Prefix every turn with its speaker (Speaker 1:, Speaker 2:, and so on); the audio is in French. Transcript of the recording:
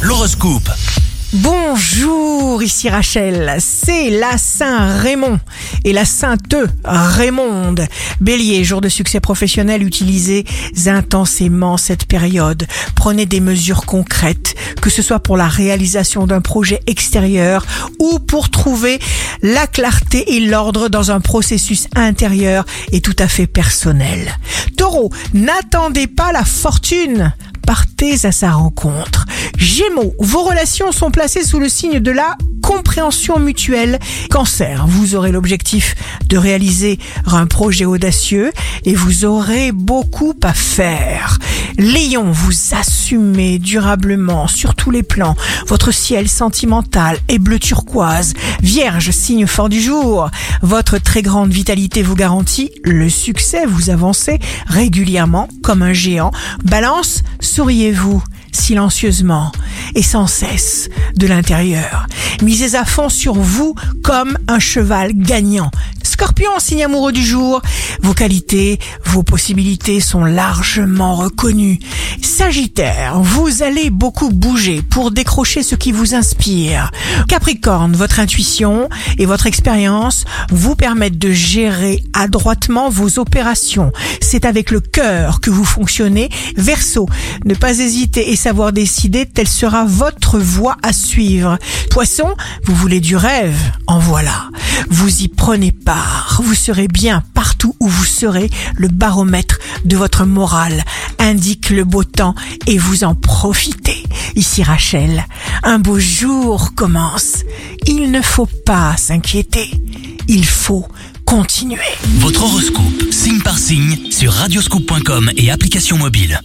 Speaker 1: L'horoscope.
Speaker 2: Bonjour, ici Rachel, c'est la Saint-Raymond et la Sainte Raymonde. Bélier, jour de succès professionnel, utilisez intensément cette période. Prenez des mesures concrètes, que ce soit pour la réalisation d'un projet extérieur ou pour trouver la clarté et l'ordre dans un processus intérieur et tout à fait personnel. Taureau, n'attendez pas la fortune partez à sa rencontre. Gémeaux, vos relations sont placées sous le signe de la compréhension mutuelle. Cancer, vous aurez l'objectif de réaliser un projet audacieux et vous aurez beaucoup à faire. Lion, vous assumez durablement sur tous les plans. Votre ciel sentimental est bleu turquoise. Vierge, signe fort du jour. Votre très grande vitalité vous garantit le succès. Vous avancez régulièrement comme un géant. Balance, souriez-vous silencieusement et sans cesse de l'intérieur. Misez à fond sur vous comme un cheval gagnant. Scorpion, signe amoureux du jour, vos qualités, vos possibilités sont largement reconnues. Sagittaire, vous allez beaucoup bouger pour décrocher ce qui vous inspire. Capricorne, votre intuition et votre expérience vous permettent de gérer adroitement vos opérations. C'est avec le cœur que vous fonctionnez. Verseau, ne pas hésiter et savoir décider, telle sera votre voie à suivre. Poisson, vous voulez du rêve, en voilà. Vous y prenez part, vous serez bien partout où vous serez. Le baromètre de votre morale indique le beau temps et vous en profitez. Ici Rachel, un beau jour commence. Il ne faut pas s'inquiéter, il faut continuer.
Speaker 1: Votre horoscope, signe par signe, sur radioscoop.com et application mobile.